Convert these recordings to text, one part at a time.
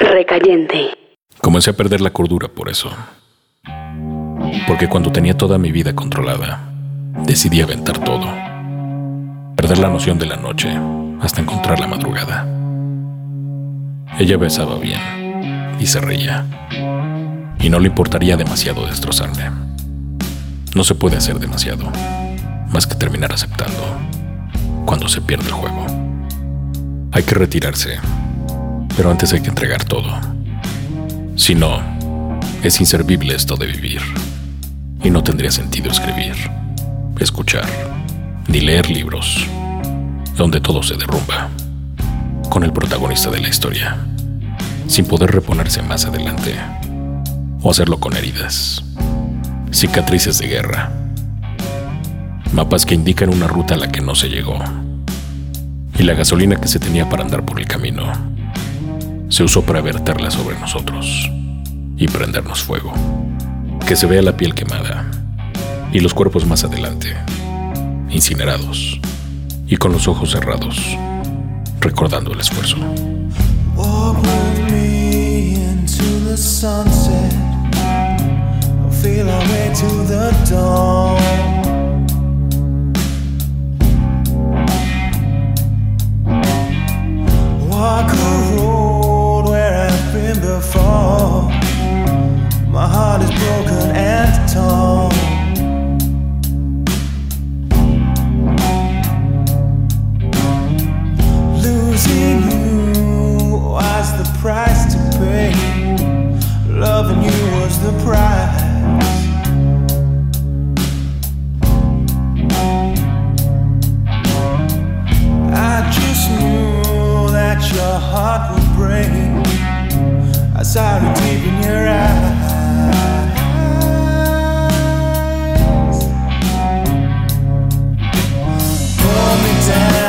Recayente. Comencé a perder la cordura por eso. Porque cuando tenía toda mi vida controlada, decidí aventar todo. Perder la noción de la noche hasta encontrar la madrugada. Ella besaba bien y se reía. Y no le importaría demasiado destrozarme. No se puede hacer demasiado, más que terminar aceptando cuando se pierde el juego. Hay que retirarse, pero antes hay que entregar todo. Si no, es inservible esto de vivir. Y no tendría sentido escribir, escuchar, ni leer libros, donde todo se derrumba, con el protagonista de la historia, sin poder reponerse más adelante, o hacerlo con heridas, cicatrices de guerra, mapas que indican una ruta a la que no se llegó, y la gasolina que se tenía para andar por el camino se usó para verterla sobre nosotros y prendernos fuego. Que se vea la piel quemada y los cuerpos más adelante, incinerados y con los ojos cerrados, recordando el esfuerzo. Sunset. Feel way to the dawn. said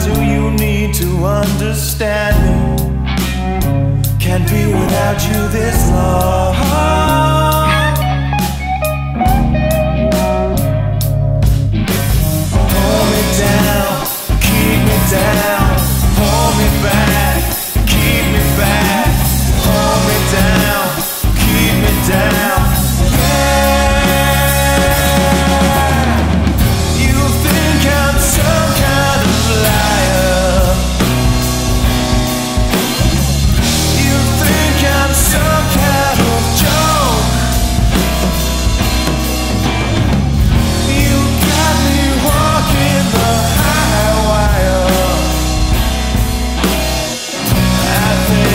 Do you need to understand me? Can't be without you this long.